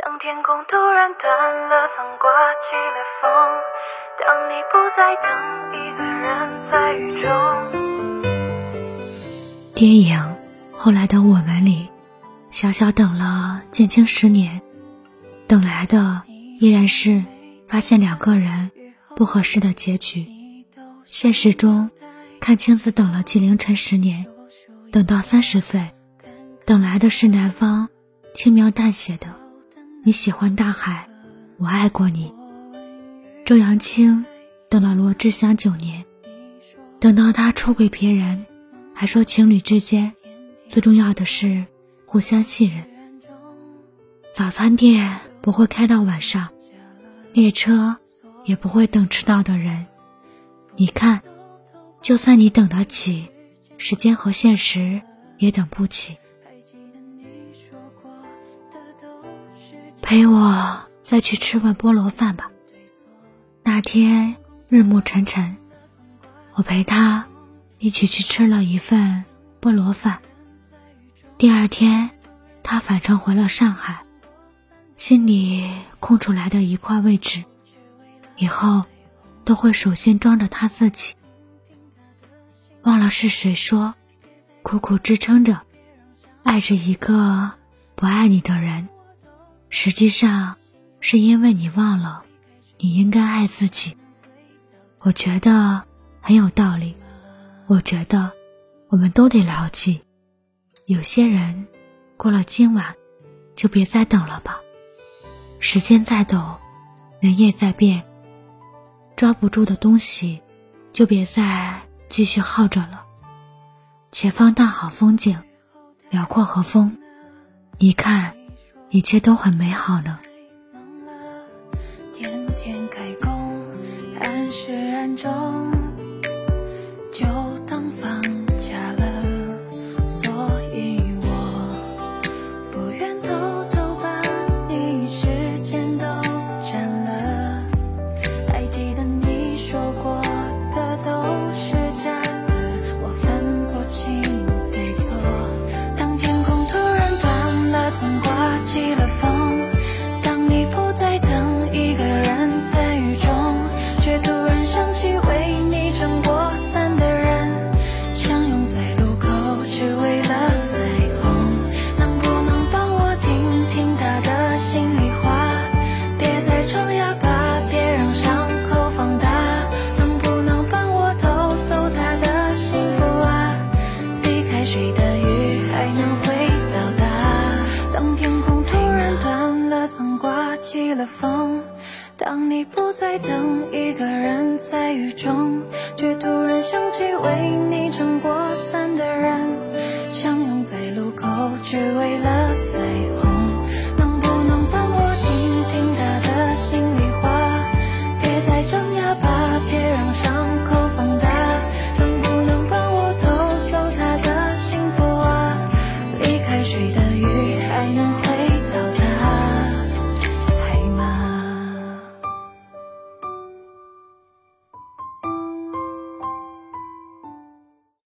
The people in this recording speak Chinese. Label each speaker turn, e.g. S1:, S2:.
S1: 当天空突然断了，曾刮起了风。当你不再等一个人在雨
S2: 中。电影《后来的我们》里，小小等了建青十年，等来的依然是发现两个人不合适的结局。现实中，看青子等了纪凌尘十年，等到三十岁，等来的是男方轻描淡写的“你喜欢大海，我爱过你”。周扬青等了罗志祥九年，等到他出轨别人，还说情侣之间最重要的是互相信任。早餐店不会开到晚上，列车也不会等迟到的人。你看，就算你等得起，时间和现实也等不起。陪我再去吃碗菠萝饭吧。那天日暮沉沉，我陪他一起去吃了一份菠萝饭。第二天，他返程回了上海，心里空出来的一块位置，以后都会首先装着他自己。忘了是谁说，苦苦支撑着，爱着一个不爱你的人，实际上是因为你忘了。你应该爱自己，我觉得很有道理。我觉得我们都得牢记，有些人过了今晚，就别再等了吧。时间在抖，人也在变，抓不住的东西，就别再继续耗着了。前方大好风景，辽阔和风，你看，一切都很美好呢
S1: 的风。当你不再等一个人在雨中，却突然想起为你撑过伞的人，相拥在路口，只为了。